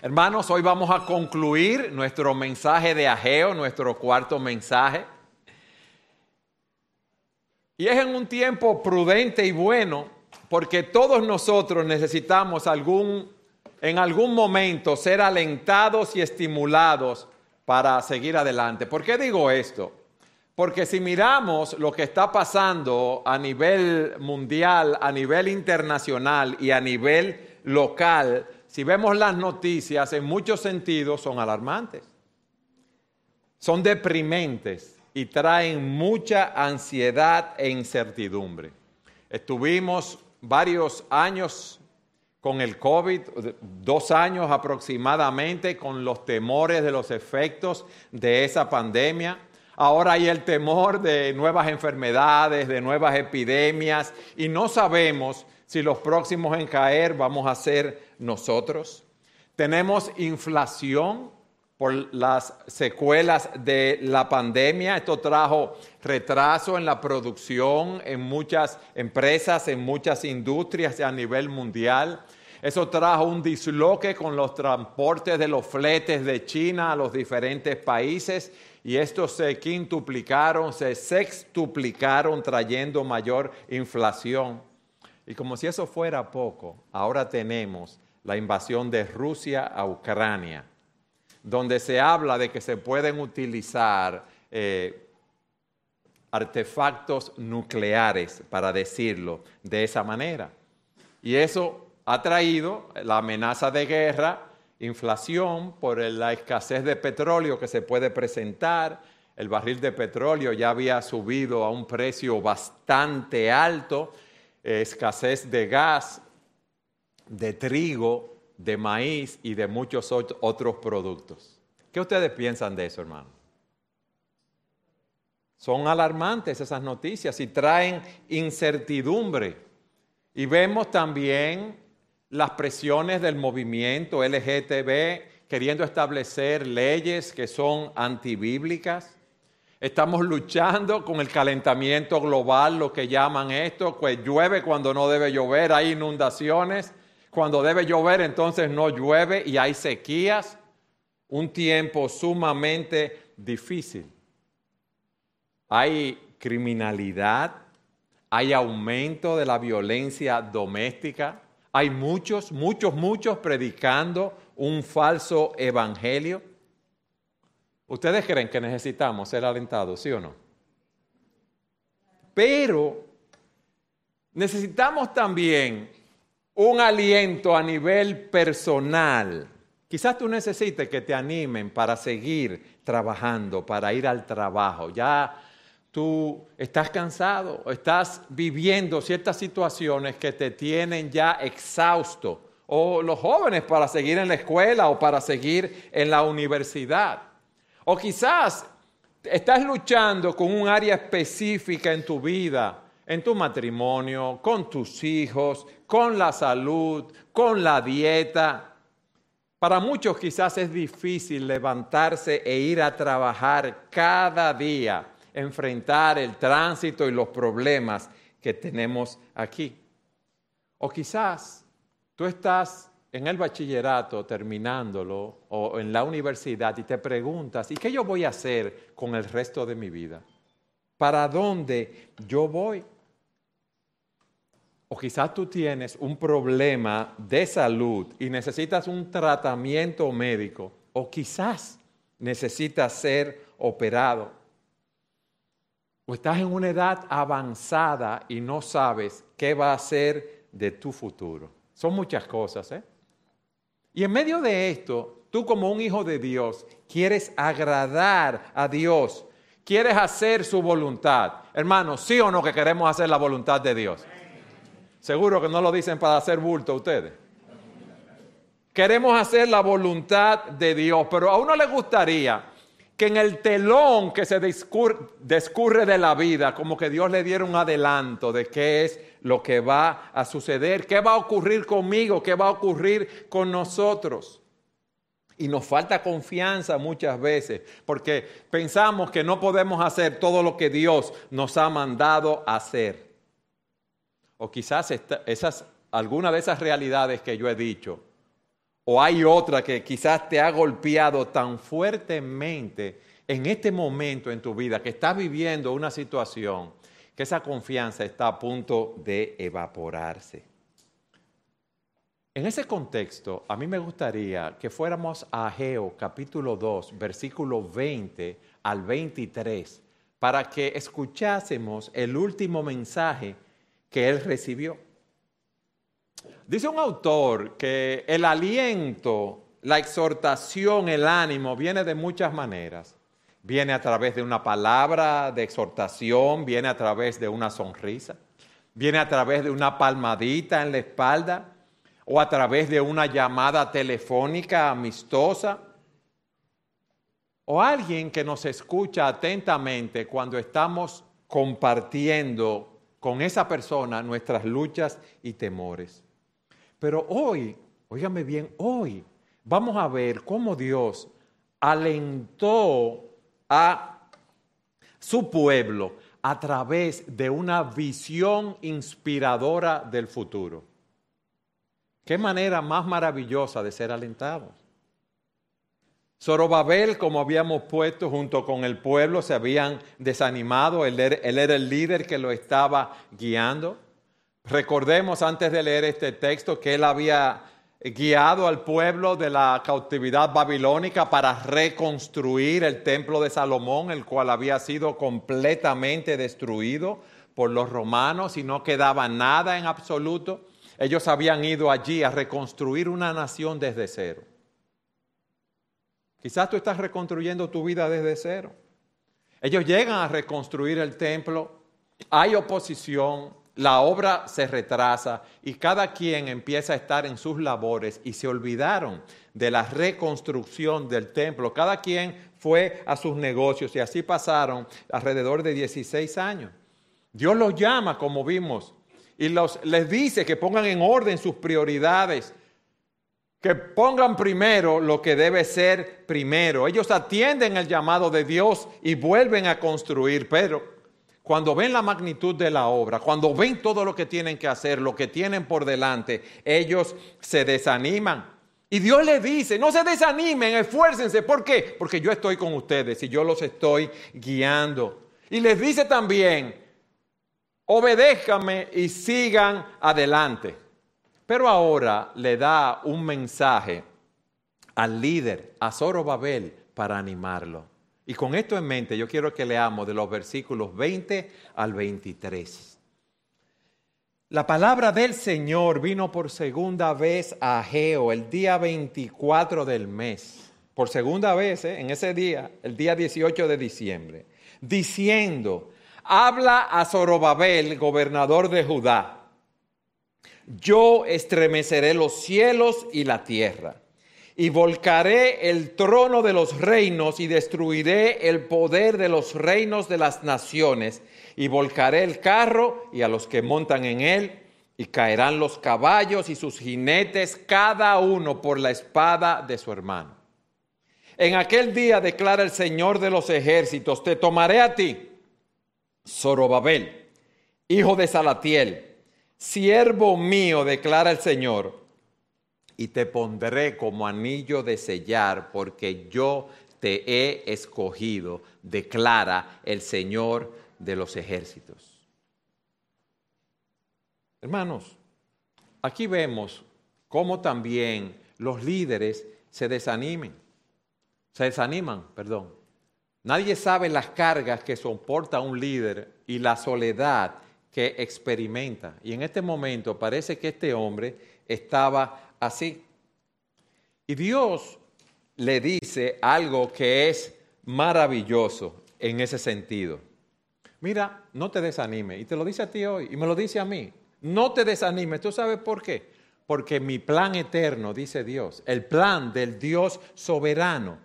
Hermanos, hoy vamos a concluir nuestro mensaje de Ageo, nuestro cuarto mensaje. Y es en un tiempo prudente y bueno, porque todos nosotros necesitamos algún, en algún momento ser alentados y estimulados para seguir adelante. ¿Por qué digo esto? Porque si miramos lo que está pasando a nivel mundial, a nivel internacional y a nivel local, si vemos las noticias, en muchos sentidos son alarmantes. Son deprimentes y traen mucha ansiedad e incertidumbre. Estuvimos varios años con el COVID, dos años aproximadamente, con los temores de los efectos de esa pandemia. Ahora hay el temor de nuevas enfermedades, de nuevas epidemias, y no sabemos si los próximos en caer vamos a ser nosotros. Tenemos inflación por las secuelas de la pandemia. Esto trajo retraso en la producción en muchas empresas, en muchas industrias a nivel mundial. Eso trajo un disloque con los transportes de los fletes de China a los diferentes países y estos se quintuplicaron, se sextuplicaron trayendo mayor inflación. Y como si eso fuera poco, ahora tenemos la invasión de Rusia a Ucrania donde se habla de que se pueden utilizar eh, artefactos nucleares, para decirlo de esa manera. Y eso ha traído la amenaza de guerra, inflación por la escasez de petróleo que se puede presentar. El barril de petróleo ya había subido a un precio bastante alto, escasez de gas, de trigo, de maíz y de muchos otros productos. ¿Qué ustedes piensan de eso, hermano? Son alarmantes esas noticias y traen incertidumbre. Y vemos también las presiones del movimiento LGTB queriendo establecer leyes que son antibíblicas. Estamos luchando con el calentamiento global, lo que llaman esto, llueve cuando no debe llover, hay inundaciones. Cuando debe llover, entonces no llueve y hay sequías. Un tiempo sumamente difícil. Hay criminalidad, hay aumento de la violencia doméstica, hay muchos, muchos, muchos predicando un falso evangelio. ¿Ustedes creen que necesitamos ser alentados, sí o no? Pero necesitamos también un aliento a nivel personal. Quizás tú necesites que te animen para seguir trabajando, para ir al trabajo. Ya tú estás cansado, estás viviendo ciertas situaciones que te tienen ya exhausto. O los jóvenes para seguir en la escuela o para seguir en la universidad. O quizás estás luchando con un área específica en tu vida en tu matrimonio, con tus hijos, con la salud, con la dieta. Para muchos quizás es difícil levantarse e ir a trabajar cada día, enfrentar el tránsito y los problemas que tenemos aquí. O quizás tú estás en el bachillerato terminándolo o en la universidad y te preguntas, ¿y qué yo voy a hacer con el resto de mi vida? ¿Para dónde yo voy? O quizás tú tienes un problema de salud y necesitas un tratamiento médico. O quizás necesitas ser operado. O estás en una edad avanzada y no sabes qué va a ser de tu futuro. Son muchas cosas, ¿eh? Y en medio de esto, tú como un hijo de Dios quieres agradar a Dios, quieres hacer su voluntad. Hermanos, ¿sí o no que queremos hacer la voluntad de Dios? Seguro que no lo dicen para hacer bulto ustedes. Queremos hacer la voluntad de Dios, pero a uno le gustaría que en el telón que se descurre de la vida, como que Dios le diera un adelanto de qué es lo que va a suceder, qué va a ocurrir conmigo, qué va a ocurrir con nosotros. Y nos falta confianza muchas veces, porque pensamos que no podemos hacer todo lo que Dios nos ha mandado hacer. O quizás esas, alguna de esas realidades que yo he dicho o hay otra que quizás te ha golpeado tan fuertemente en este momento en tu vida, que estás viviendo una situación, que esa confianza está a punto de evaporarse. En ese contexto, a mí me gustaría que fuéramos a Ageo capítulo 2, versículo 20 al 23, para que escuchásemos el último mensaje que él recibió. Dice un autor que el aliento, la exhortación, el ánimo viene de muchas maneras. Viene a través de una palabra de exhortación, viene a través de una sonrisa, viene a través de una palmadita en la espalda o a través de una llamada telefónica amistosa o alguien que nos escucha atentamente cuando estamos compartiendo con esa persona nuestras luchas y temores. Pero hoy, óigame bien, hoy vamos a ver cómo Dios alentó a su pueblo a través de una visión inspiradora del futuro. Qué manera más maravillosa de ser alentados. Zorobabel, como habíamos puesto junto con el pueblo, se habían desanimado, él era el líder que lo estaba guiando. Recordemos antes de leer este texto que él había guiado al pueblo de la cautividad babilónica para reconstruir el templo de Salomón, el cual había sido completamente destruido por los romanos y no quedaba nada en absoluto. Ellos habían ido allí a reconstruir una nación desde cero. Quizás tú estás reconstruyendo tu vida desde cero. Ellos llegan a reconstruir el templo, hay oposición, la obra se retrasa y cada quien empieza a estar en sus labores y se olvidaron de la reconstrucción del templo. Cada quien fue a sus negocios y así pasaron alrededor de 16 años. Dios los llama, como vimos, y les dice que pongan en orden sus prioridades, que pongan primero lo que debe ser primero. Ellos atienden el llamado de Dios y vuelven a construir, pero cuando ven la magnitud de la obra, cuando ven todo lo que tienen que hacer, lo que tienen por delante, ellos se desaniman. Y Dios les dice, no se desanimen, esfuércense. ¿Por qué? Porque yo estoy con ustedes y yo los estoy guiando. Y les dice también, obedézcanme y sigan adelante. Pero ahora le da un mensaje al líder, a Zorobabel, para animarlo. Y con esto en mente, yo quiero que leamos de los versículos 20 al 23. La palabra del Señor vino por segunda vez a Ageo el día 24 del mes, por segunda vez ¿eh? en ese día, el día 18 de diciembre, diciendo, habla a Zorobabel, gobernador de Judá, yo estremeceré los cielos y la tierra y volcaré el trono de los reinos y destruiré el poder de los reinos de las naciones y volcaré el carro y a los que montan en él y caerán los caballos y sus jinetes cada uno por la espada de su hermano. En aquel día declara el Señor de los ejércitos, te tomaré a ti, Zorobabel, hijo de Salatiel, siervo mío, declara el Señor y te pondré como anillo de sellar, porque yo te he escogido, declara el Señor de los ejércitos. Hermanos, aquí vemos cómo también los líderes se desanimen, se desaniman, perdón. Nadie sabe las cargas que soporta un líder y la soledad que experimenta. Y en este momento parece que este hombre estaba así. Y Dios le dice algo que es maravilloso en ese sentido. Mira, no te desanimes. Y te lo dice a ti hoy y me lo dice a mí. No te desanimes. ¿Tú sabes por qué? Porque mi plan eterno, dice Dios, el plan del Dios soberano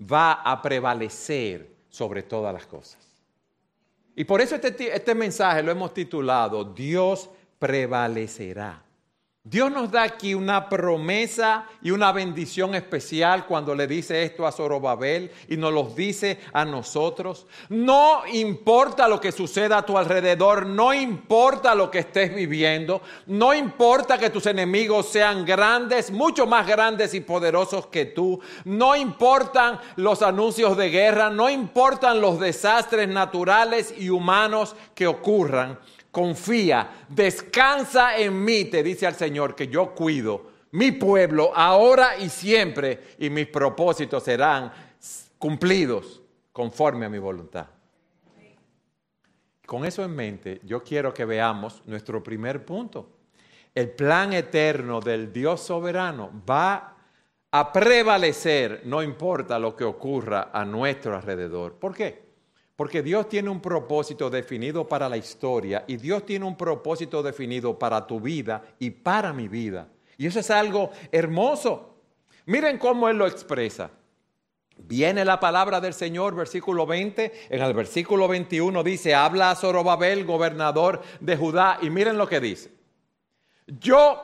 va a prevalecer sobre todas las cosas. Y por eso este, este mensaje lo hemos titulado Dios prevalecerá. Dios nos da aquí una promesa y una bendición especial cuando le dice esto a Zorobabel y nos lo dice a nosotros. No importa lo que suceda a tu alrededor, no importa lo que estés viviendo, no importa que tus enemigos sean grandes, mucho más grandes y poderosos que tú, no importan los anuncios de guerra, no importan los desastres naturales y humanos que ocurran confía, descansa en mí, te dice al Señor, que yo cuido mi pueblo ahora y siempre, y mis propósitos serán cumplidos conforme a mi voluntad. Con eso en mente, yo quiero que veamos nuestro primer punto. El plan eterno del Dios soberano va a prevalecer, no importa lo que ocurra a nuestro alrededor. ¿Por qué? Porque Dios tiene un propósito definido para la historia y Dios tiene un propósito definido para tu vida y para mi vida. Y eso es algo hermoso. Miren cómo Él lo expresa. Viene la palabra del Señor, versículo 20. En el versículo 21 dice, habla a Zorobabel, gobernador de Judá. Y miren lo que dice. Yo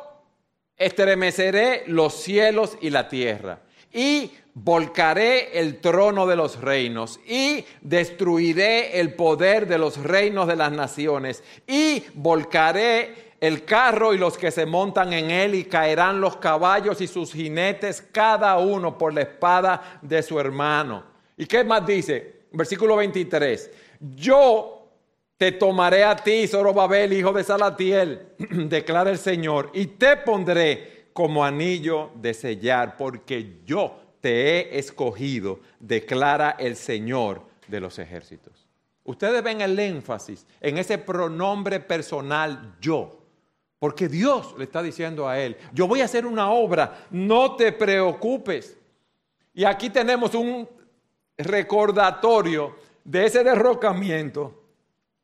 estremeceré los cielos y la tierra. Y volcaré el trono de los reinos y destruiré el poder de los reinos de las naciones y volcaré el carro y los que se montan en él y caerán los caballos y sus jinetes cada uno por la espada de su hermano. ¿Y qué más dice? Versículo 23. Yo te tomaré a ti, Zorobabel, hijo de Salatiel, declara el Señor, y te pondré como anillo de sellar, porque yo te he escogido, declara el Señor de los ejércitos. Ustedes ven el énfasis en ese pronombre personal yo, porque Dios le está diciendo a él, yo voy a hacer una obra, no te preocupes. Y aquí tenemos un recordatorio de ese derrocamiento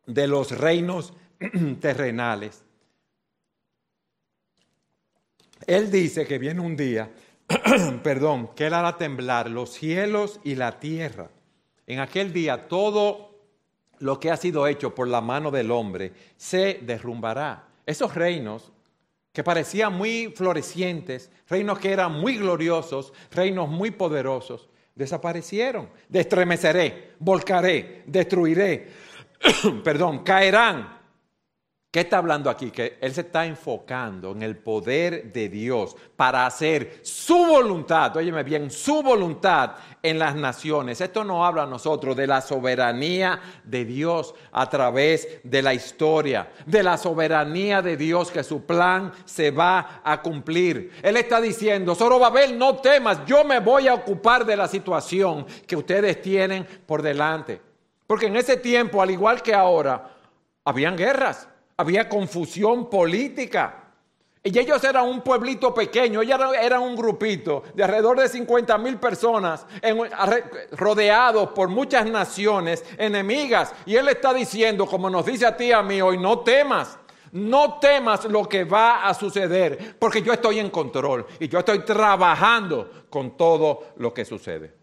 de los reinos terrenales. Él dice que viene un día perdón, que él hará temblar los cielos y la tierra. En aquel día todo lo que ha sido hecho por la mano del hombre se derrumbará. Esos reinos que parecían muy florecientes, reinos que eran muy gloriosos, reinos muy poderosos, desaparecieron. Destremeceré, volcaré, destruiré, perdón, caerán ¿Qué está hablando aquí? Que Él se está enfocando en el poder de Dios para hacer su voluntad, óyeme bien, su voluntad en las naciones. Esto no habla a nosotros de la soberanía de Dios a través de la historia, de la soberanía de Dios que su plan se va a cumplir. Él está diciendo, Zorobabel, no temas, yo me voy a ocupar de la situación que ustedes tienen por delante. Porque en ese tiempo, al igual que ahora, habían guerras había confusión política. Y ellos eran un pueblito pequeño, ellos eran un grupito de alrededor de 50 mil personas rodeados por muchas naciones enemigas. Y él está diciendo, como nos dice a ti y a mí hoy, no temas. No temas lo que va a suceder, porque yo estoy en control y yo estoy trabajando con todo lo que sucede.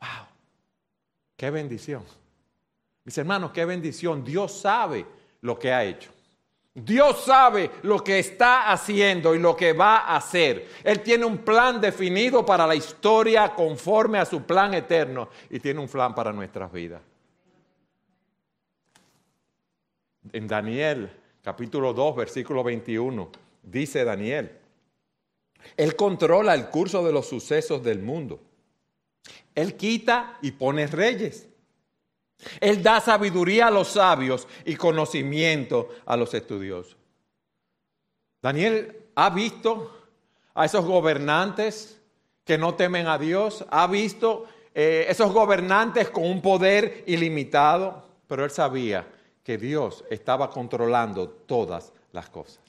¡Wow! ¡Qué bendición! Mis hermanos, qué bendición. Dios sabe lo que ha hecho. Dios sabe lo que está haciendo y lo que va a hacer. Él tiene un plan definido para la historia conforme a su plan eterno y tiene un plan para nuestras vidas. En Daniel capítulo 2 versículo 21 dice Daniel, Él controla el curso de los sucesos del mundo. Él quita y pone reyes. Él da sabiduría a los sabios y conocimiento a los estudiosos. Daniel ha visto a esos gobernantes que no temen a Dios, ha visto eh, esos gobernantes con un poder ilimitado, pero él sabía que Dios estaba controlando todas las cosas.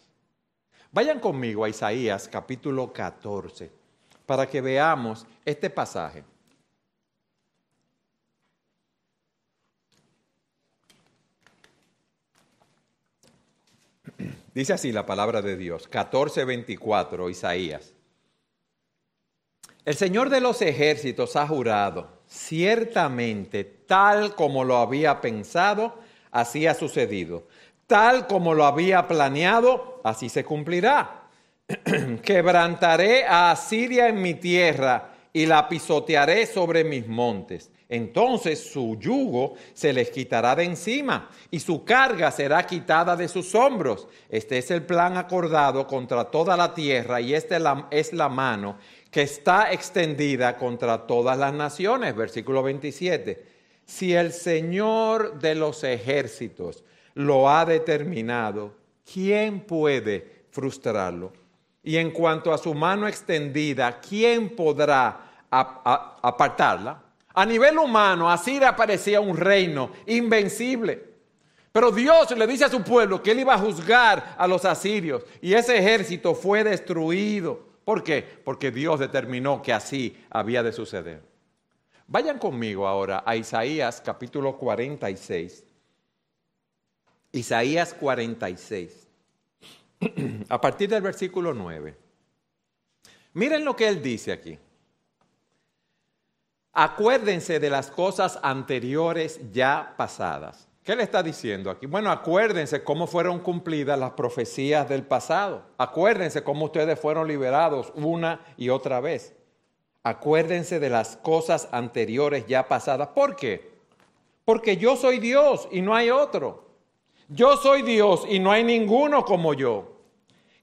Vayan conmigo a Isaías capítulo 14 para que veamos este pasaje. Dice así la palabra de Dios, 14:24, Isaías. El Señor de los ejércitos ha jurado, ciertamente tal como lo había pensado, así ha sucedido. Tal como lo había planeado, así se cumplirá. Quebrantaré a Asiria en mi tierra y la pisotearé sobre mis montes. Entonces su yugo se les quitará de encima y su carga será quitada de sus hombros. Este es el plan acordado contra toda la tierra y esta es la mano que está extendida contra todas las naciones. Versículo 27. Si el Señor de los ejércitos lo ha determinado, ¿quién puede frustrarlo? Y en cuanto a su mano extendida, ¿quién podrá apartarla? A nivel humano, Asiria parecía un reino invencible. Pero Dios le dice a su pueblo que él iba a juzgar a los asirios y ese ejército fue destruido. ¿Por qué? Porque Dios determinó que así había de suceder. Vayan conmigo ahora a Isaías capítulo 46. Isaías 46. A partir del versículo 9. Miren lo que él dice aquí. Acuérdense de las cosas anteriores ya pasadas. ¿Qué le está diciendo aquí? Bueno, acuérdense cómo fueron cumplidas las profecías del pasado. Acuérdense cómo ustedes fueron liberados una y otra vez. Acuérdense de las cosas anteriores ya pasadas. ¿Por qué? Porque yo soy Dios y no hay otro. Yo soy Dios y no hay ninguno como yo,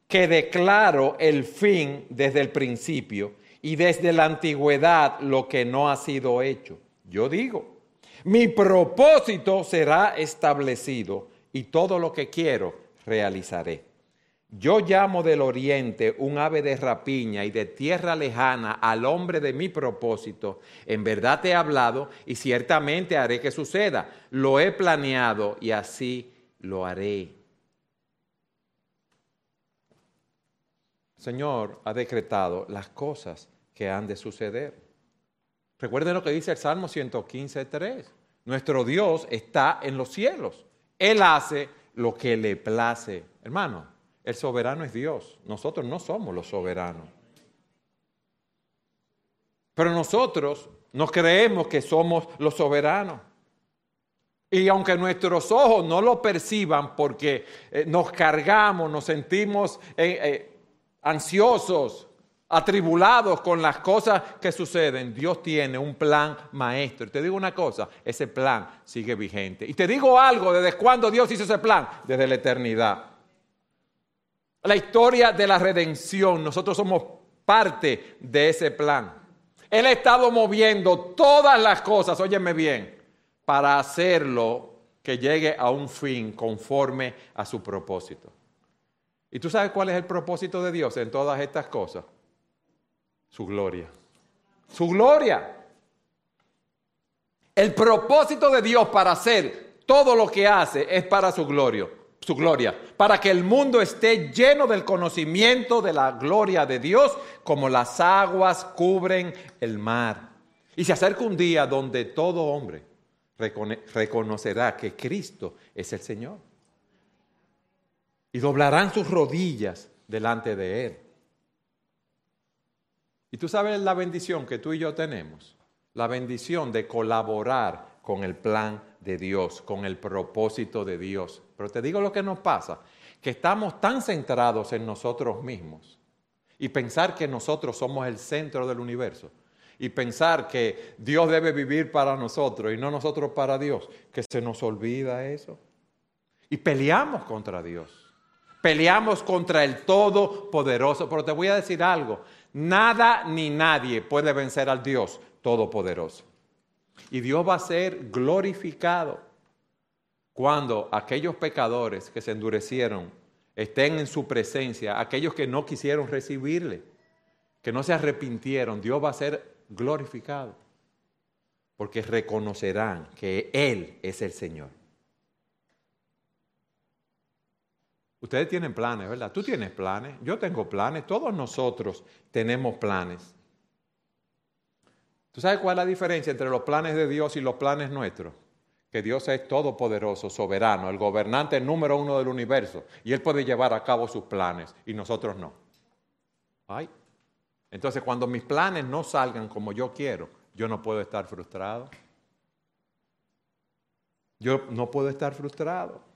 que declaro el fin desde el principio y desde la antigüedad lo que no ha sido hecho. Yo digo, mi propósito será establecido y todo lo que quiero realizaré. Yo llamo del oriente un ave de rapiña y de tierra lejana al hombre de mi propósito. En verdad te he hablado y ciertamente haré que suceda. Lo he planeado y así lo haré. Señor ha decretado las cosas que han de suceder. Recuerden lo que dice el Salmo 115, 3. Nuestro Dios está en los cielos. Él hace lo que le place. Hermano, el soberano es Dios. Nosotros no somos los soberanos. Pero nosotros nos creemos que somos los soberanos. Y aunque nuestros ojos no lo perciban porque eh, nos cargamos, nos sentimos eh, eh, ansiosos, atribulados con las cosas que suceden, Dios tiene un plan maestro. Y te digo una cosa, ese plan sigue vigente. Y te digo algo, ¿desde cuándo Dios hizo ese plan? Desde la eternidad. La historia de la redención, nosotros somos parte de ese plan. Él ha estado moviendo todas las cosas, óyeme bien, para hacerlo que llegue a un fin conforme a su propósito. ¿Y tú sabes cuál es el propósito de Dios en todas estas cosas? Su gloria. Su gloria. El propósito de Dios para hacer todo lo que hace es para su gloria, su gloria, para que el mundo esté lleno del conocimiento de la gloria de Dios, como las aguas cubren el mar. Y se acerca un día donde todo hombre reconocerá que Cristo es el Señor. Y doblarán sus rodillas delante de Él. Y tú sabes la bendición que tú y yo tenemos, la bendición de colaborar con el plan de Dios, con el propósito de Dios. Pero te digo lo que nos pasa, que estamos tan centrados en nosotros mismos y pensar que nosotros somos el centro del universo y pensar que Dios debe vivir para nosotros y no nosotros para Dios, que se nos olvida eso. Y peleamos contra Dios. Peleamos contra el Todopoderoso. Pero te voy a decir algo, Nada ni nadie puede vencer al Dios Todopoderoso. Y Dios va a ser glorificado cuando aquellos pecadores que se endurecieron estén en su presencia, aquellos que no quisieron recibirle, que no se arrepintieron, Dios va a ser glorificado, porque reconocerán que Él es el Señor. Ustedes tienen planes, ¿verdad? Tú tienes planes, yo tengo planes, todos nosotros tenemos planes. ¿Tú sabes cuál es la diferencia entre los planes de Dios y los planes nuestros? Que Dios es todopoderoso, soberano, el gobernante número uno del universo, y Él puede llevar a cabo sus planes, y nosotros no. Ay. Entonces, cuando mis planes no salgan como yo quiero, yo no puedo estar frustrado. Yo no puedo estar frustrado.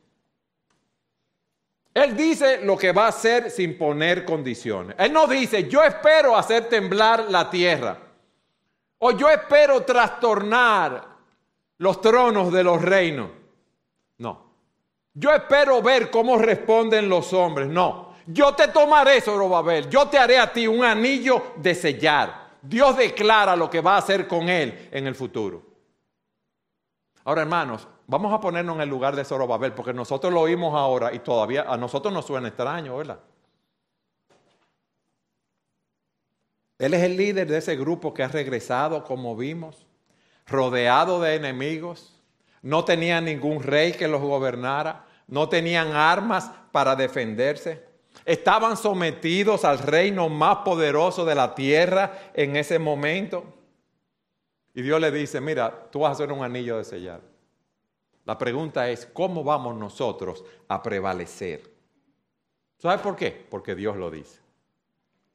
Él dice lo que va a hacer sin poner condiciones. Él no dice, yo espero hacer temblar la tierra. O yo espero trastornar los tronos de los reinos. No. Yo espero ver cómo responden los hombres. No. Yo te tomaré, Zorobabel. Yo te haré a ti un anillo de sellar. Dios declara lo que va a hacer con él en el futuro. Ahora, hermanos, vamos a ponernos en el lugar de Zorobabel, porque nosotros lo oímos ahora y todavía a nosotros nos suena extraño, ¿verdad? Él es el líder de ese grupo que ha regresado, como vimos, rodeado de enemigos. No tenía ningún rey que los gobernara. No tenían armas para defenderse. Estaban sometidos al reino más poderoso de la tierra en ese momento. Y Dios le dice, mira, tú vas a hacer un anillo de sellar. La pregunta es, ¿cómo vamos nosotros a prevalecer? ¿Sabes por qué? Porque Dios lo dice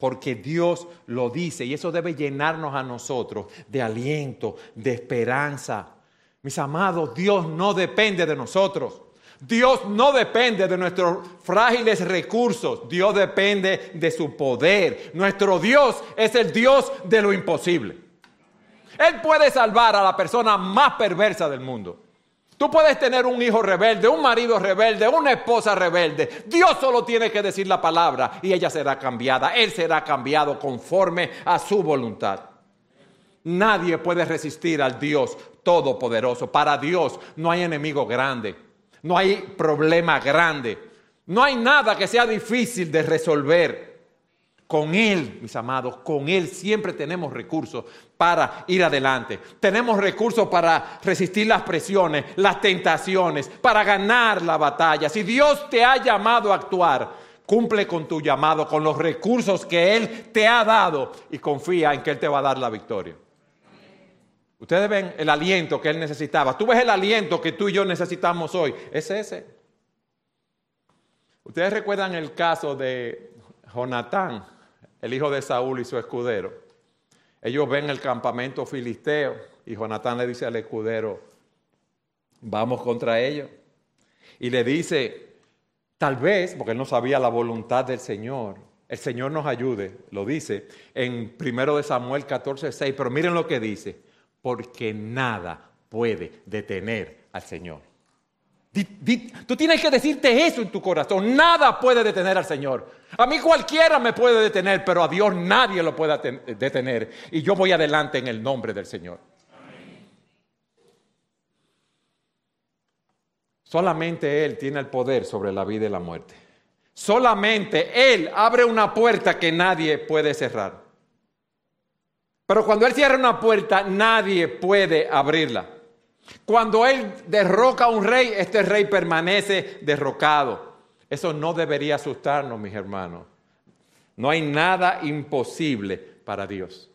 porque Dios lo dice y eso debe llenarnos a nosotros de aliento, de esperanza. Mis amados, Dios no depende de nosotros. Dios no depende de nuestros frágiles recursos, Dios depende de su poder. Nuestro Dios es el Dios de lo imposible. Él puede salvar a la persona más perversa del mundo. Tú puedes tener un hijo rebelde, un marido rebelde, una esposa rebelde. Dios solo tiene que decir la palabra y ella será cambiada. Él será cambiado conforme a su voluntad. Nadie puede resistir al Dios todopoderoso. Para Dios no hay enemigo grande, no hay problema grande, no hay nada que sea difícil de resolver. Con Él, mis amados, con Él siempre tenemos recursos para ir adelante. Tenemos recursos para resistir las presiones, las tentaciones, para ganar la batalla. Si Dios te ha llamado a actuar, cumple con tu llamado, con los recursos que Él te ha dado y confía en que Él te va a dar la victoria. Ustedes ven el aliento que Él necesitaba. Tú ves el aliento que tú y yo necesitamos hoy. Es ese. Ustedes recuerdan el caso de Jonatán el hijo de Saúl y su escudero. Ellos ven el campamento filisteo y Jonatán le dice al escudero, vamos contra ellos. Y le dice, tal vez, porque él no sabía la voluntad del Señor, el Señor nos ayude, lo dice en 1 de Samuel 14, 6, pero miren lo que dice, porque nada puede detener al Señor tú tienes que decirte eso en tu corazón. Nada puede detener al Señor. A mí cualquiera me puede detener, pero a Dios nadie lo puede detener. Y yo voy adelante en el nombre del Señor. Solamente Él tiene el poder sobre la vida y la muerte. Solamente Él abre una puerta que nadie puede cerrar. Pero cuando Él cierra una puerta, nadie puede abrirla. Cuando Él derroca a un rey, este rey permanece derrocado. Eso no debería asustarnos, mis hermanos. No hay nada imposible para Dios.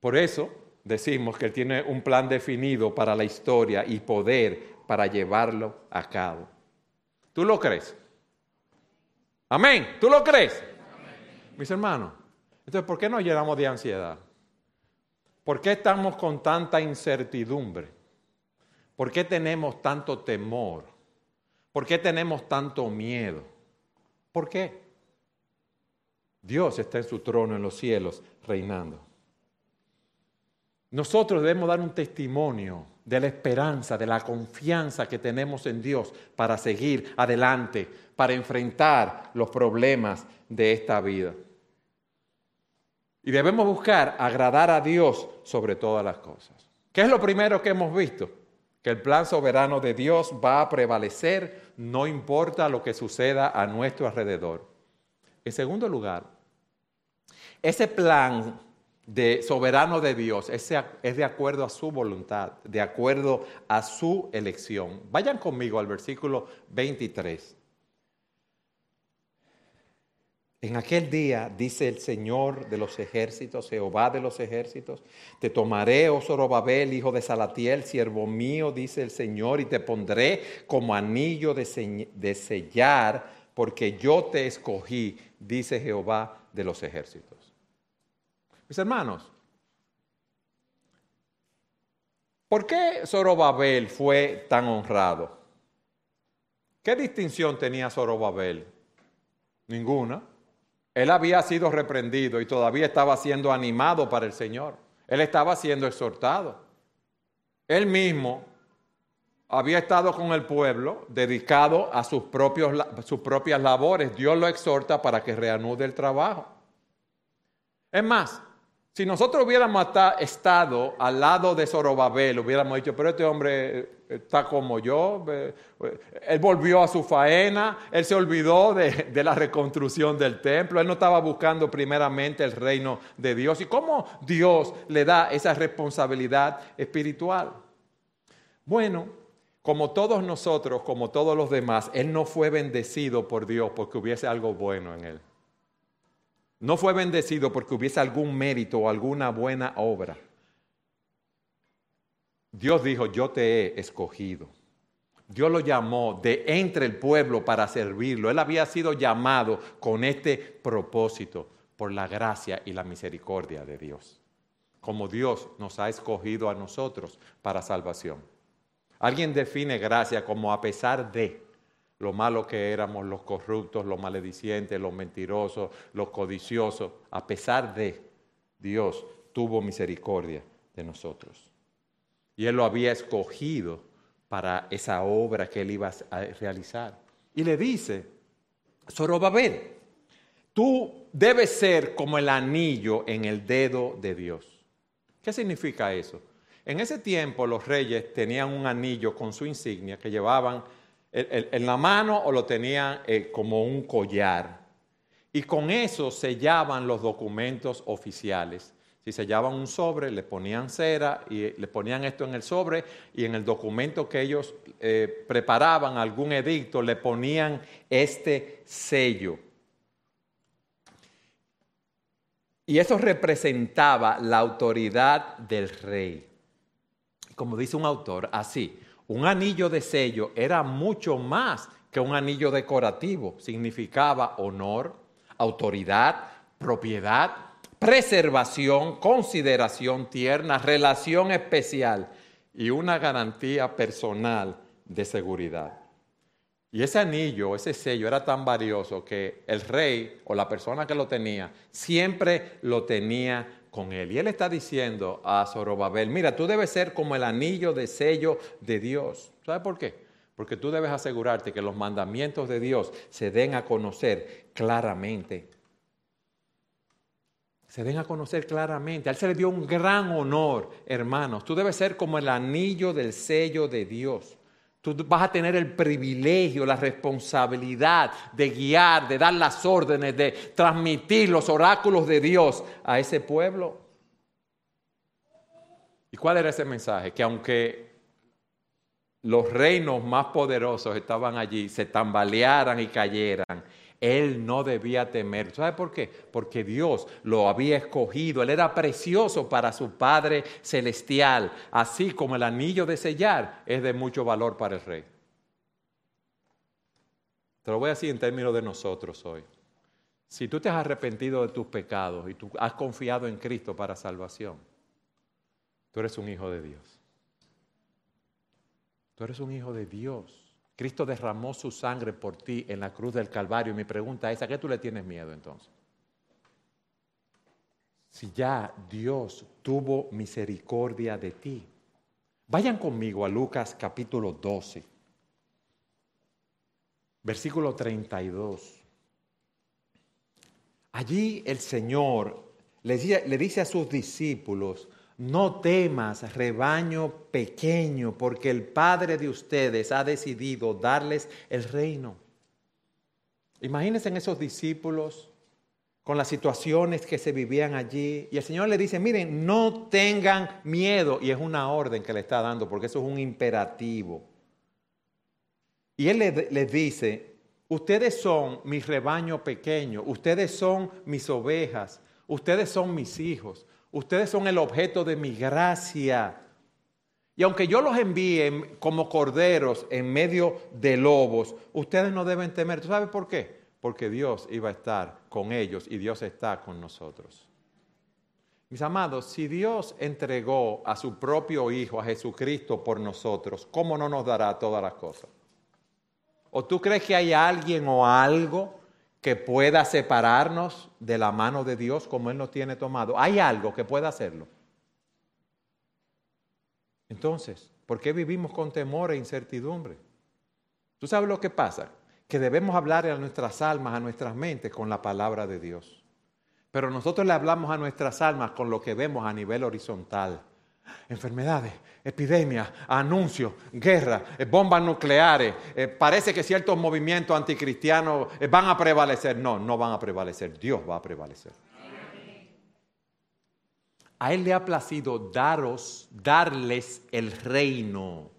Por eso decimos que Él tiene un plan definido para la historia y poder para llevarlo a cabo. ¿Tú lo crees? Amén. ¿Tú lo crees? Mis hermanos, entonces, ¿por qué nos llenamos de ansiedad? ¿Por qué estamos con tanta incertidumbre? ¿Por qué tenemos tanto temor? ¿Por qué tenemos tanto miedo? ¿Por qué? Dios está en su trono en los cielos reinando. Nosotros debemos dar un testimonio de la esperanza, de la confianza que tenemos en Dios para seguir adelante, para enfrentar los problemas de esta vida. Y debemos buscar agradar a Dios sobre todas las cosas. ¿Qué es lo primero que hemos visto? Que el plan soberano de Dios va a prevalecer, no importa lo que suceda a nuestro alrededor. En segundo lugar, ese plan de soberano de Dios es de acuerdo a su voluntad, de acuerdo a su elección. Vayan conmigo al versículo 23. En aquel día, dice el Señor de los ejércitos, Jehová de los ejércitos, te tomaré, oh Zorobabel, hijo de Salatiel, siervo mío, dice el Señor, y te pondré como anillo de, sellar, porque yo te escogí, dice Jehová de los ejércitos. Mis hermanos, ¿por qué Zorobabel fue tan honrado? ¿Qué distinción tenía Zorobabel? Ninguna. Él había sido reprendido y todavía estaba siendo animado para el Señor. Él estaba siendo exhortado. Él mismo había estado con el pueblo dedicado a sus, propias labores. Dios lo exhorta para que reanude el trabajo. Es más, si nosotros hubiéramos estado al lado de Zorobabel, hubiéramos dicho, pero este hombre eh, está como yo, eh, él volvió a su faena, él se olvidó de, de, la reconstrucción del templo, él no estaba buscando primeramente el reino de Dios. ¿Y cómo Dios le da esa responsabilidad espiritual? Bueno, como todos nosotros, como todos los demás, él no fue bendecido por Dios porque hubiese algo bueno en él. No fue bendecido porque hubiese algún mérito o alguna buena obra. Dios dijo, yo te he escogido. Dios lo llamó de entre el pueblo para servirlo. Él había sido llamado con este propósito por la gracia y la misericordia de Dios. Como Dios nos ha escogido a nosotros para salvación. Alguien define gracia como a pesar de lo malo que éramos, los corruptos, los maledicientes, los mentirosos, los codiciosos, a pesar de Dios tuvo misericordia de nosotros. Y Él lo había escogido para esa obra que Él iba a realizar. Y le dice, Zorobabel, tú debes ser como el anillo en el dedo de Dios. ¿Qué significa eso? En ese tiempo los reyes tenían un anillo con su insignia que llevaban en la mano o lo tenían eh, como un collar. Y con eso sellaban los documentos oficiales. Si sellaban un sobre, le ponían cera y le ponían esto en el sobre y en el documento que ellos eh, preparaban, algún edicto, le ponían este sello. Y eso representaba la autoridad del rey. Como dice un autor, así, un anillo de sello era mucho más que un anillo decorativo. Significaba honor, autoridad, propiedad, preservación, consideración tierna, relación especial y una garantía personal de seguridad. Y ese anillo, ese sello era tan valioso que el rey o la persona que lo tenía siempre lo tenía con él. Y él está diciendo a Zorobabel, mira, tú debes ser como el anillo de sello de Dios. ¿Sabes por qué? Porque tú debes asegurarte que los mandamientos de Dios se den a conocer claramente. Se den a conocer claramente. A él se le dio un gran honor, hermanos. Tú debes ser como el anillo del sello de Dios. Tú vas a tener el privilegio, la responsabilidad de guiar, de dar las órdenes, de transmitir los oráculos de Dios a ese pueblo. ¿Y cuál era ese mensaje? Que aunque los reinos más poderosos estaban allí, se tambalearan y cayeran, él no debía temer. ¿Sabe por qué? Porque Dios lo había escogido. Él era precioso para su Padre Celestial, así como el anillo de sellar es de mucho valor para el rey. Te lo voy a decir en términos de nosotros hoy. Si tú te has arrepentido de tus pecados y tú has confiado en Cristo para salvación, tú eres un hijo de Dios. Tú eres un hijo de Dios. Cristo derramó su sangre por ti en la cruz del Calvario. Y mi pregunta es, ¿a qué tú le tienes miedo entonces? Si ya Dios tuvo misericordia de ti. Vayan conmigo a Lucas capítulo 12, versículo 32. Allí el Señor le dice, a sus discípulos, no temas, rebaño pequeño, porque el Padre de ustedes ha decidido darles el reino. Imagínense en esos discípulos con las situaciones que se vivían allí. Y el Señor le dice, miren, no tengan miedo. Y es una orden que le está dando, porque eso es un imperativo. Y Él les le dice, ustedes son mi rebaño pequeño, ustedes son mis ovejas, ustedes son mis hijos. Ustedes son el objeto de mi gracia. Y aunque yo los envíe como corderos en medio de lobos, ustedes no deben temer. ¿Tú sabes por qué? Porque Dios iba a estar con ellos y Dios está con nosotros. Mis amados, si Dios entregó a su propio Hijo, a Jesucristo, por nosotros, ¿cómo no nos dará todas las cosas? ¿O tú crees que hay alguien o algo que pueda separarnos de la mano de Dios como Él nos tiene tomado? ¿Hay algo que pueda hacerlo? Entonces, ¿por qué vivimos con temor e incertidumbre? ¿Tú sabes lo que pasa? Que debemos hablar a nuestras almas, a nuestras mentes con la palabra de Dios. Pero nosotros le hablamos a nuestras almas con lo que vemos a nivel horizontal. Enfermedades, epidemias, anuncios, guerra, eh, bombas nucleares. Eh, parece que ciertos movimientos anticristianos eh, van a prevalecer. No, no van a prevalecer. Dios va a prevalecer. A Él le ha placido daros, darles el reino.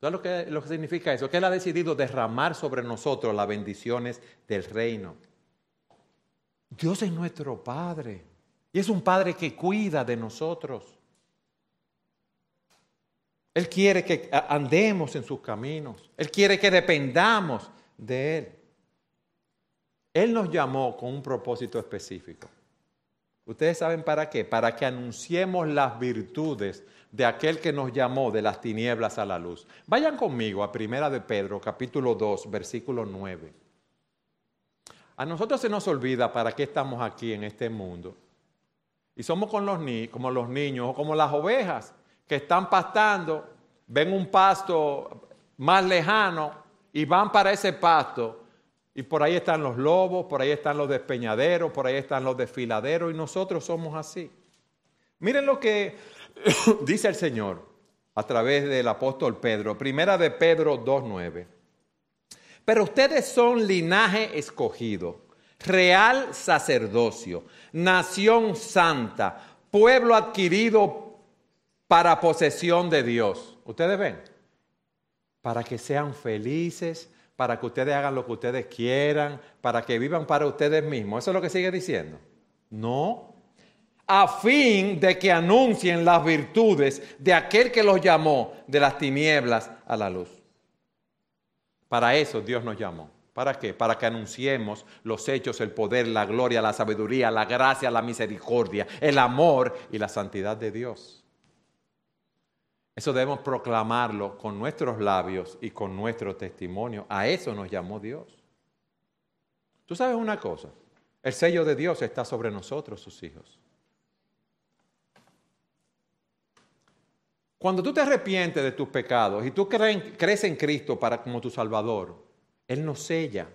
¿Sabes lo que, lo que significa eso? Que Él ha decidido derramar sobre nosotros las bendiciones del reino. Dios es nuestro Padre. Y es un Padre que cuida de nosotros. Él quiere que andemos en sus caminos. Él quiere que dependamos de Él. Él nos llamó con un propósito específico. Ustedes saben para qué? Para que anunciemos las virtudes de aquel que nos llamó de las tinieblas a la luz. Vayan conmigo a Primera de Pedro, capítulo 2, versículo 9. A nosotros se nos olvida para qué estamos aquí en este mundo. Y somos como los niños o como las ovejas que están pastando, ven un pasto más lejano y van para ese pasto. Y por ahí están los lobos, por ahí están los despeñaderos, por ahí están los desfiladeros y nosotros somos así. Miren lo que dice el Señor a través del apóstol Pedro, primera de Pedro 2.9. Pero ustedes son linaje escogido, real sacerdocio, nación santa, pueblo adquirido para posesión de Dios. ¿Ustedes ven? Para que sean felices, para que ustedes hagan lo que ustedes quieran, para que vivan para ustedes mismos. ¿Eso es lo que sigue diciendo? No. A fin de que anuncien las virtudes de aquel que los llamó de las tinieblas a la luz. Para eso Dios nos llamó. ¿Para qué? Para que anunciemos los hechos, el poder, la gloria, la sabiduría, la gracia, la misericordia, el amor y la santidad de Dios. Eso debemos proclamarlo con nuestros labios y con nuestro testimonio. A eso nos llamó Dios. Tú sabes una cosa, el sello de Dios está sobre nosotros, sus hijos. Cuando tú te arrepientes de tus pecados y tú crees en Cristo para, como tu Salvador, Él nos sella.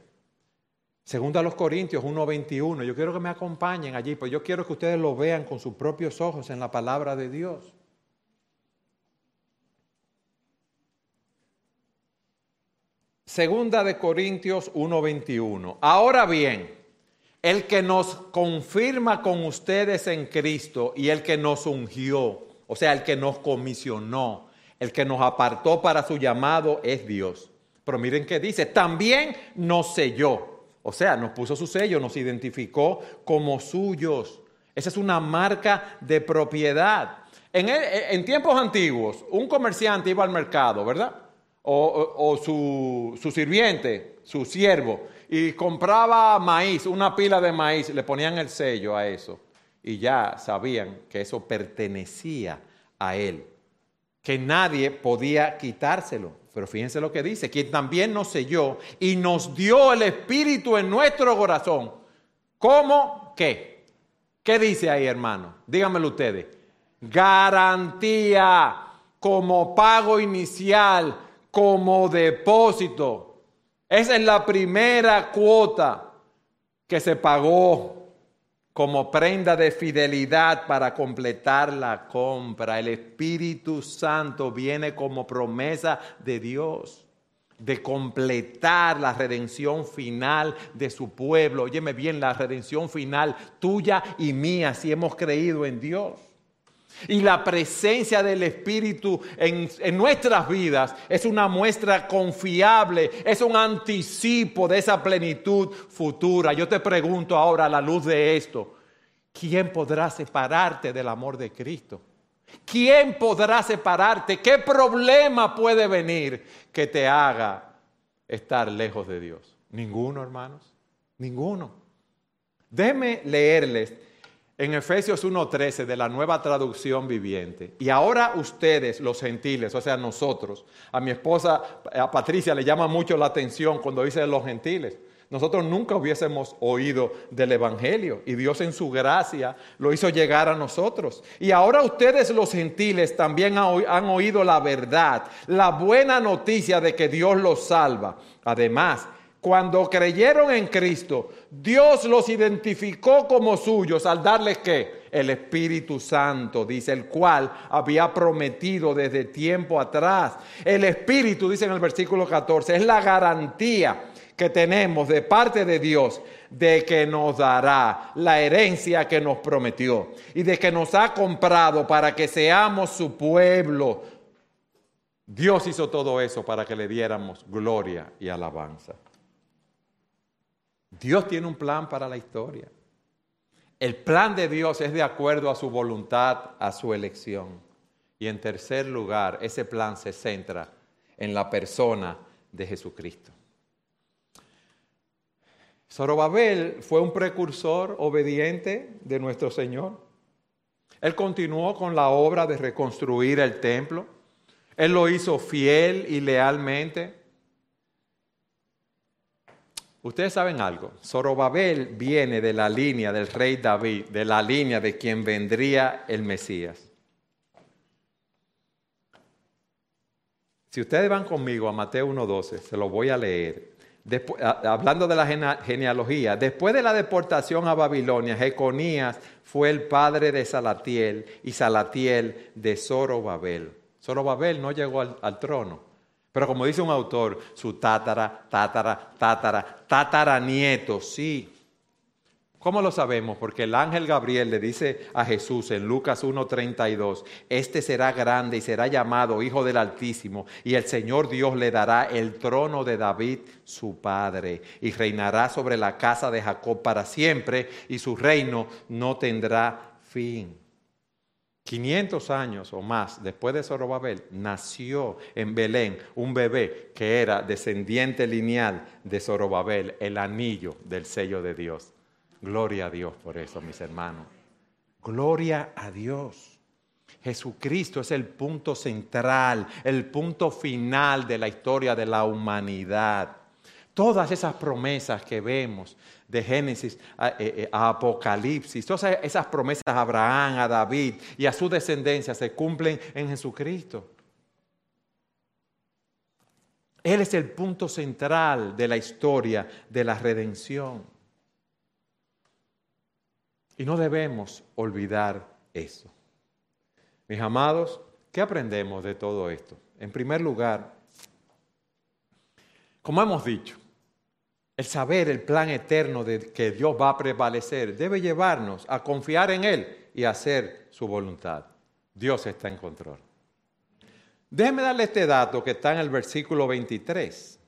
Segundo a los Corintios 1.21, yo quiero que me acompañen allí, pues yo quiero que ustedes lo vean con sus propios ojos en la palabra de Dios. Segunda de Corintios 1.21. Ahora bien, el que nos confirma con ustedes en Cristo y el que nos ungió, o sea, el que nos comisionó, el que nos apartó para su llamado es Dios. Pero miren qué dice, también nos selló, o sea, nos puso su sello, nos identificó como suyos. Esa es una marca de propiedad. En, en tiempos antiguos, un comerciante iba al mercado, ¿verdad? O, su sirviente, su siervo, y compraba maíz, una pila de maíz, le ponían el sello a eso y ya sabían que eso pertenecía a él, que nadie podía quitárselo. Pero fíjense lo que dice, quien también nos selló y nos dio el Espíritu en nuestro corazón. ¿Cómo qué? ¿Qué dice ahí, hermano? Díganmelo ustedes. Garantía como pago inicial, como depósito. Esa es la primera cuota que se pagó como prenda de fidelidad para completar la compra. El Espíritu Santo viene como promesa de Dios de completar la redención final de su pueblo. Óyeme bien, la redención final tuya y mía si hemos creído en Dios. Y la presencia del Espíritu en, en, nuestras vidas es una muestra confiable, es un anticipo de esa plenitud futura. Yo te pregunto ahora a la luz de esto, ¿quién podrá separarte del amor de Cristo? ¿Quién podrá separarte? ¿Qué problema puede venir que te haga estar lejos de Dios? Ninguno, hermanos. Ninguno. Déjenme leerles en Efesios 1.13 de la nueva traducción viviente. Y ahora ustedes, los gentiles, o sea, nosotros, a mi esposa, a Patricia, le llama mucho la atención cuando dice los gentiles. Nosotros nunca hubiésemos oído del Evangelio y Dios en su gracia lo hizo llegar a nosotros. Y ahora ustedes los gentiles también han oído la verdad, la buena noticia de que Dios los salva. Además, cuando creyeron en Cristo, Dios los identificó como suyos al darles que el Espíritu Santo, dice, el cual había prometido desde tiempo atrás. El Espíritu, dice en el versículo 14, es la garantía que tenemos de parte de Dios de que nos dará la herencia que nos prometió y de que nos ha comprado para que seamos su pueblo. Dios hizo todo eso para que le diéramos gloria y alabanza. Dios tiene un plan para la historia. El plan de Dios es de acuerdo a su voluntad, a su elección. Y en tercer lugar, ese plan se centra en la persona de Jesucristo. Zorobabel fue un precursor obediente de nuestro Señor. Él continuó con la obra de reconstruir el templo. Él lo hizo fiel y lealmente. Ustedes saben algo, Zorobabel viene de la línea del rey David, de la línea de quien vendría el Mesías. Si ustedes van conmigo a Mateo 1.12, se lo voy a leer. hablando de la genealogía, después de la deportación a Babilonia, Jeconías fue el padre de Salatiel y Salatiel de Zorobabel. Zorobabel no llegó al trono, pero como dice un autor, su tátara, tátara, tátara, tátara nieto, sí. ¿Cómo lo sabemos? Porque el ángel Gabriel le dice a Jesús en Lucas 1:32, este será grande y será llamado Hijo del Altísimo, y el Señor Dios le dará el trono de David, su padre, y reinará sobre la casa de Jacob para siempre, y su reino no tendrá fin. 500 años o más después de Zorobabel, nació en Belén un bebé que era descendiente lineal de Zorobabel, el anillo del sello de Dios. Gloria a Dios por eso, mis hermanos. Gloria a Dios. Jesucristo es el punto central, el punto final de la historia de la humanidad. Todas esas promesas que vemos de Génesis a, eh, eh, Apocalipsis, todas esas promesas a Abraham, a David y a su descendencia se cumplen en Jesucristo. Él es el punto central de la historia de la redención. Y no debemos olvidar eso. Mis amados, ¿qué aprendemos de todo esto? En primer lugar, como hemos dicho, el saber el plan eterno de que Dios va a prevalecer debe llevarnos a confiar en Él y hacer su voluntad. Dios está en control. Déjeme darle este dato que está en el versículo 23.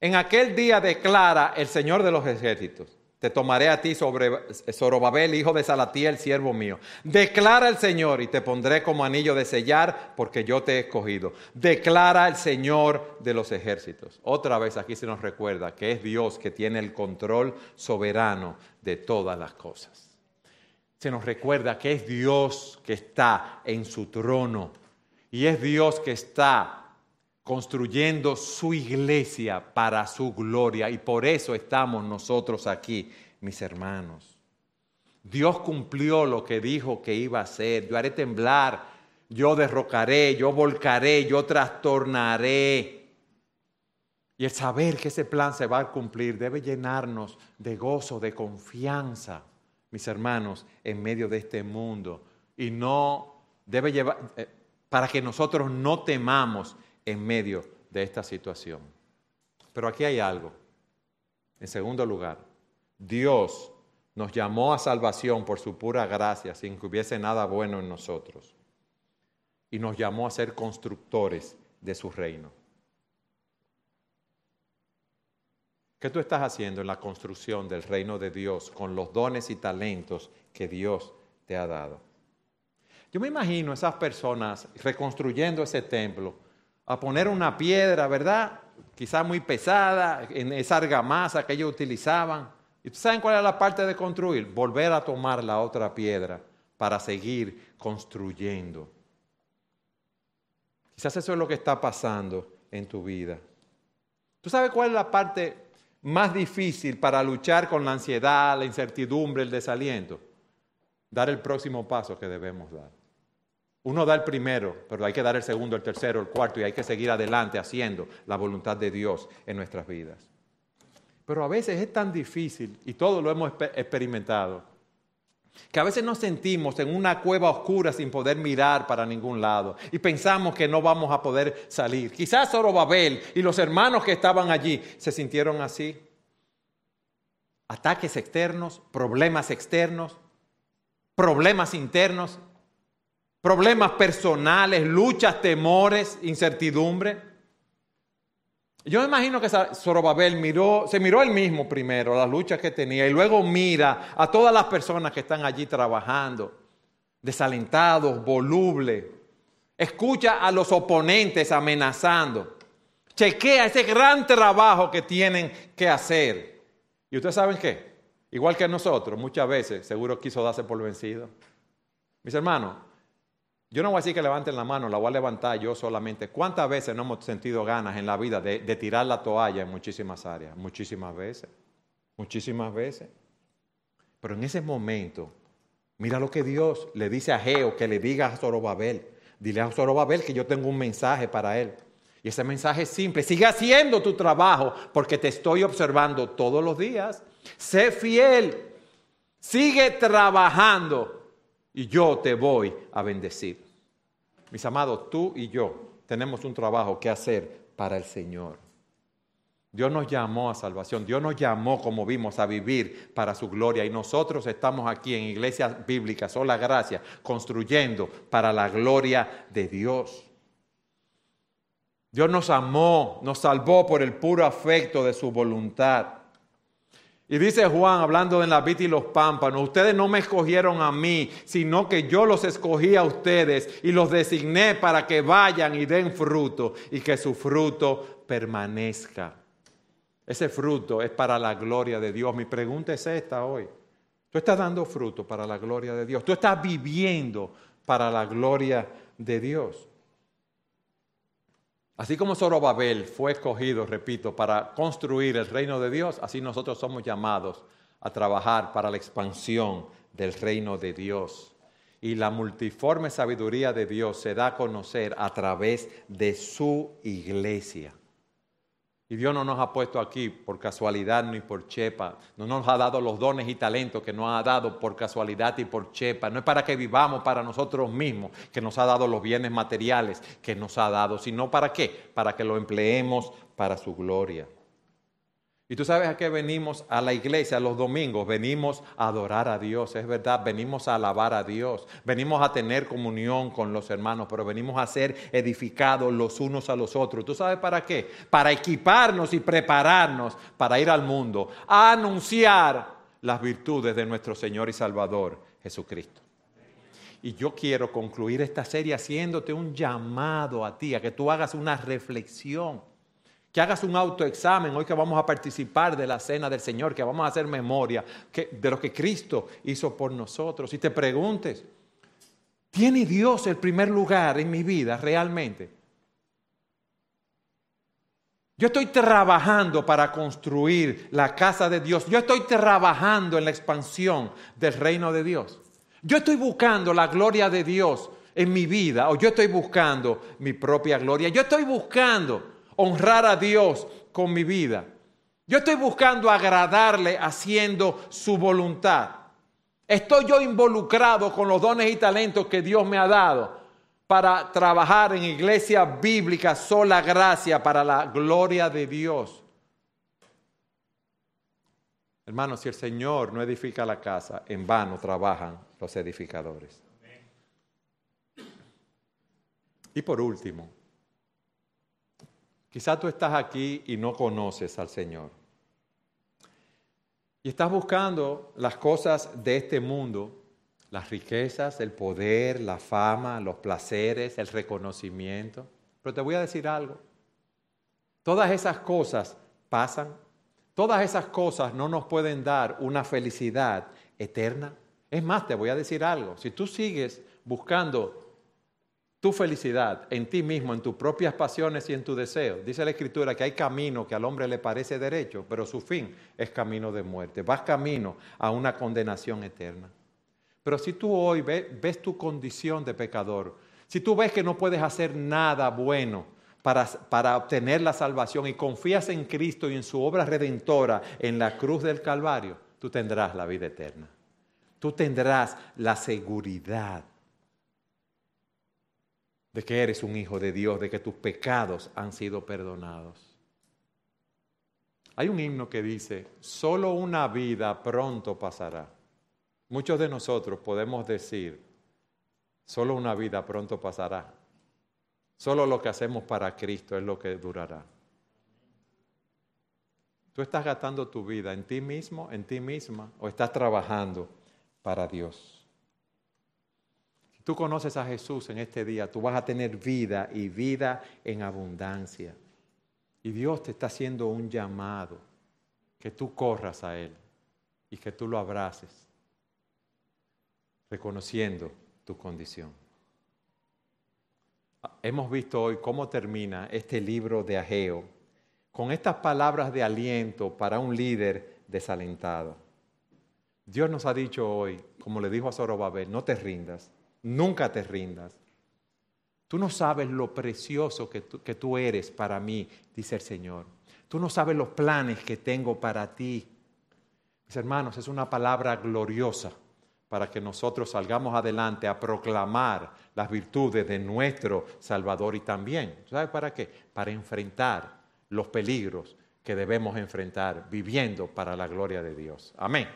En aquel día declara el Señor de los ejércitos, te tomaré a ti sobre Zorobabel, hijo de Salatiel, siervo mío. Declara el Señor y te pondré como anillo de sellar, porque yo te he escogido. Declara el Señor de los ejércitos. Otra vez aquí se nos recuerda que es Dios que tiene el control soberano de todas las cosas. Se nos recuerda que es Dios que está en su trono y es Dios que está construyendo su iglesia para su gloria y por eso estamos nosotros aquí, mis hermanos. Dios cumplió lo que dijo que iba a hacer. Yo haré temblar, yo derrocaré, yo volcaré, yo trastornaré. Y el saber que ese plan se va a cumplir debe llenarnos de gozo, de confianza, mis hermanos, en medio de este mundo. Y no debe llevar, eh, para que nosotros no temamos en medio de esta situación. Pero aquí hay algo. En segundo lugar, Dios nos llamó a salvación por su pura gracia, sin que hubiese nada bueno en nosotros. Y nos llamó a ser constructores de su reino. ¿Qué tú estás haciendo en la construcción del reino de Dios con los dones y talentos que Dios te ha dado? Yo me imagino esas personas reconstruyendo ese templo a poner una piedra, ¿verdad? Quizá muy pesada, en esa argamasa que ellos utilizaban ¿Y saben cuál es la parte de construir? Volver a tomar la otra piedra para seguir construyendo. Quizás eso es lo que está pasando en tu vida. ¿Tú sabes cuál es la parte más difícil para luchar con la ansiedad, la incertidumbre, el desaliento? Dar el próximo paso que debemos dar. Uno da el primero, pero hay que dar el segundo, el tercero, el cuarto y hay que seguir adelante haciendo la voluntad de Dios en nuestras vidas. Pero a veces es tan difícil, y todos lo hemos experimentado, que a veces nos sentimos en una cueva oscura sin poder mirar para ningún lado y pensamos que no vamos a poder salir. Quizás Zorobabel y los hermanos que estaban allí se sintieron así. Ataques externos, problemas externos, problemas internos, problemas personales, luchas, temores, incertidumbre. Yo me imagino que Zorobabel miró, se miró él mismo primero, las luchas que tenía, y luego mira a todas las personas que están allí trabajando, desalentados, volubles. Escucha a los oponentes amenazando. Chequea ese gran trabajo que tienen que hacer. ¿Y ustedes saben qué? Igual que nosotros, muchas veces seguro quiso darse por vencido. Mis hermanos, yo no voy a decir que levanten la mano, la voy a levantar yo solamente. ¿Cuántas veces no hemos sentido ganas en la vida de, tirar la toalla en muchísimas áreas? Muchísimas veces. Muchísimas veces. Pero en ese momento, mira lo que Dios le dice a Geo que le diga a Zorobabel. Dile a Zorobabel que yo tengo un mensaje para él. Y ese mensaje es simple. Sigue haciendo tu trabajo porque te estoy observando todos los días. Sé fiel. Sigue trabajando y yo te voy a bendecir. Mis amados, tú y yo tenemos un trabajo que hacer para el Señor. Dios nos llamó a salvación, Dios nos llamó, como vimos, a vivir para su gloria y nosotros estamos aquí en iglesias bíblicas, la gracia, construyendo para la gloria de Dios. Dios nos amó, nos salvó por el puro afecto de su voluntad. Y dice Juan, hablando de la vid y los pámpanos, ustedes no me escogieron a mí, sino que yo los escogí a ustedes y los designé para que vayan y den fruto y que su fruto permanezca. Ese fruto es para la gloria de Dios. Mi pregunta es esta hoy. Tú estás dando fruto para la gloria de Dios. Tú estás viviendo para la gloria de Dios. Así como Zorobabel fue escogido, repito, para construir el reino de Dios, así nosotros somos llamados a trabajar para la expansión del reino de Dios. Y la multiforme sabiduría de Dios se da a conocer a través de su iglesia. Y Dios no nos ha puesto aquí por casualidad ni por chepa. No nos ha dado los dones y talentos que nos ha dado por casualidad y por chepa. No es para que vivamos para nosotros mismos, que nos ha dado los bienes materiales que nos ha dado, sino para qué? Para que lo empleemos para su gloria. Y tú sabes a qué venimos a la iglesia los domingos. Venimos a adorar a Dios, es verdad. Venimos a alabar a Dios. Venimos a tener comunión con los hermanos, pero venimos a ser edificados los unos a los otros. ¿Tú sabes para qué? Para equiparnos y prepararnos para ir al mundo, a anunciar las virtudes de nuestro Señor y Salvador Jesucristo. Y yo quiero concluir esta serie haciéndote un llamado a ti, a que tú hagas una reflexión que hagas un autoexamen hoy que vamos a participar de la cena del Señor, que vamos a hacer memoria de lo que Cristo hizo por nosotros. Y te preguntes, ¿tiene Dios el primer lugar en mi vida realmente? Yo estoy trabajando para construir la casa de Dios. Yo estoy trabajando en la expansión del reino de Dios. Yo estoy buscando la gloria de Dios en mi vida o yo estoy buscando mi propia gloria. Yo estoy buscando honrar a Dios con mi vida. Yo estoy buscando agradarle haciendo su voluntad. Estoy yo involucrado con los dones y talentos que Dios me ha dado para trabajar en iglesia bíblica, sola gracia, para la gloria de Dios. Hermanos, si el Señor no edifica la casa, en vano trabajan los edificadores. Y por último, Quizás tú estás aquí y no conoces al Señor. Y estás buscando las cosas de este mundo, las riquezas, el poder, la fama, los placeres, el reconocimiento. Pero te voy a decir algo. Todas esas cosas pasan, Todas esas cosas no nos pueden dar una felicidad eterna. Es más, te voy a decir algo. Si tú sigues buscando tu felicidad en ti mismo, en tus propias pasiones y en tu deseo. Dice la Escritura que hay camino que al hombre le parece derecho, pero su fin es camino de muerte. Vas camino a una condenación eterna. Pero si tú hoy ves, tu condición de pecador, si tú ves que no puedes hacer nada bueno para, para obtener la salvación y confías en Cristo y en su obra redentora en la cruz del Calvario, tú tendrás la vida eterna. Tú tendrás la seguridad de que eres un hijo de Dios, de que tus pecados han sido perdonados. Hay un himno que dice, solo una vida pronto pasará. Muchos de nosotros podemos decir, solo una vida pronto pasará. Solo lo que hacemos para Cristo es lo que durará. ¿Tú estás gastando tu vida en ti mismo, en ti misma, o estás trabajando para Dios? Tú conoces a Jesús en este día, tú vas a tener vida y vida en abundancia. Y Dios te está haciendo un llamado, que tú corras a Él y que tú lo abraces, reconociendo tu condición. Hemos visto hoy cómo termina este libro de Ageo con estas palabras de aliento para un líder desalentado. Dios nos ha dicho hoy, como le dijo a Zorobabel, no te rindas, Nunca te rindas. Tú no sabes lo precioso que tú, eres para mí, dice el Señor. Tú no sabes los planes que tengo para ti. Mis hermanos, es una palabra gloriosa para que nosotros salgamos adelante a proclamar las virtudes de nuestro Salvador y también, ¿sabes para qué? Para enfrentar los peligros que debemos enfrentar viviendo para la gloria de Dios. Amén.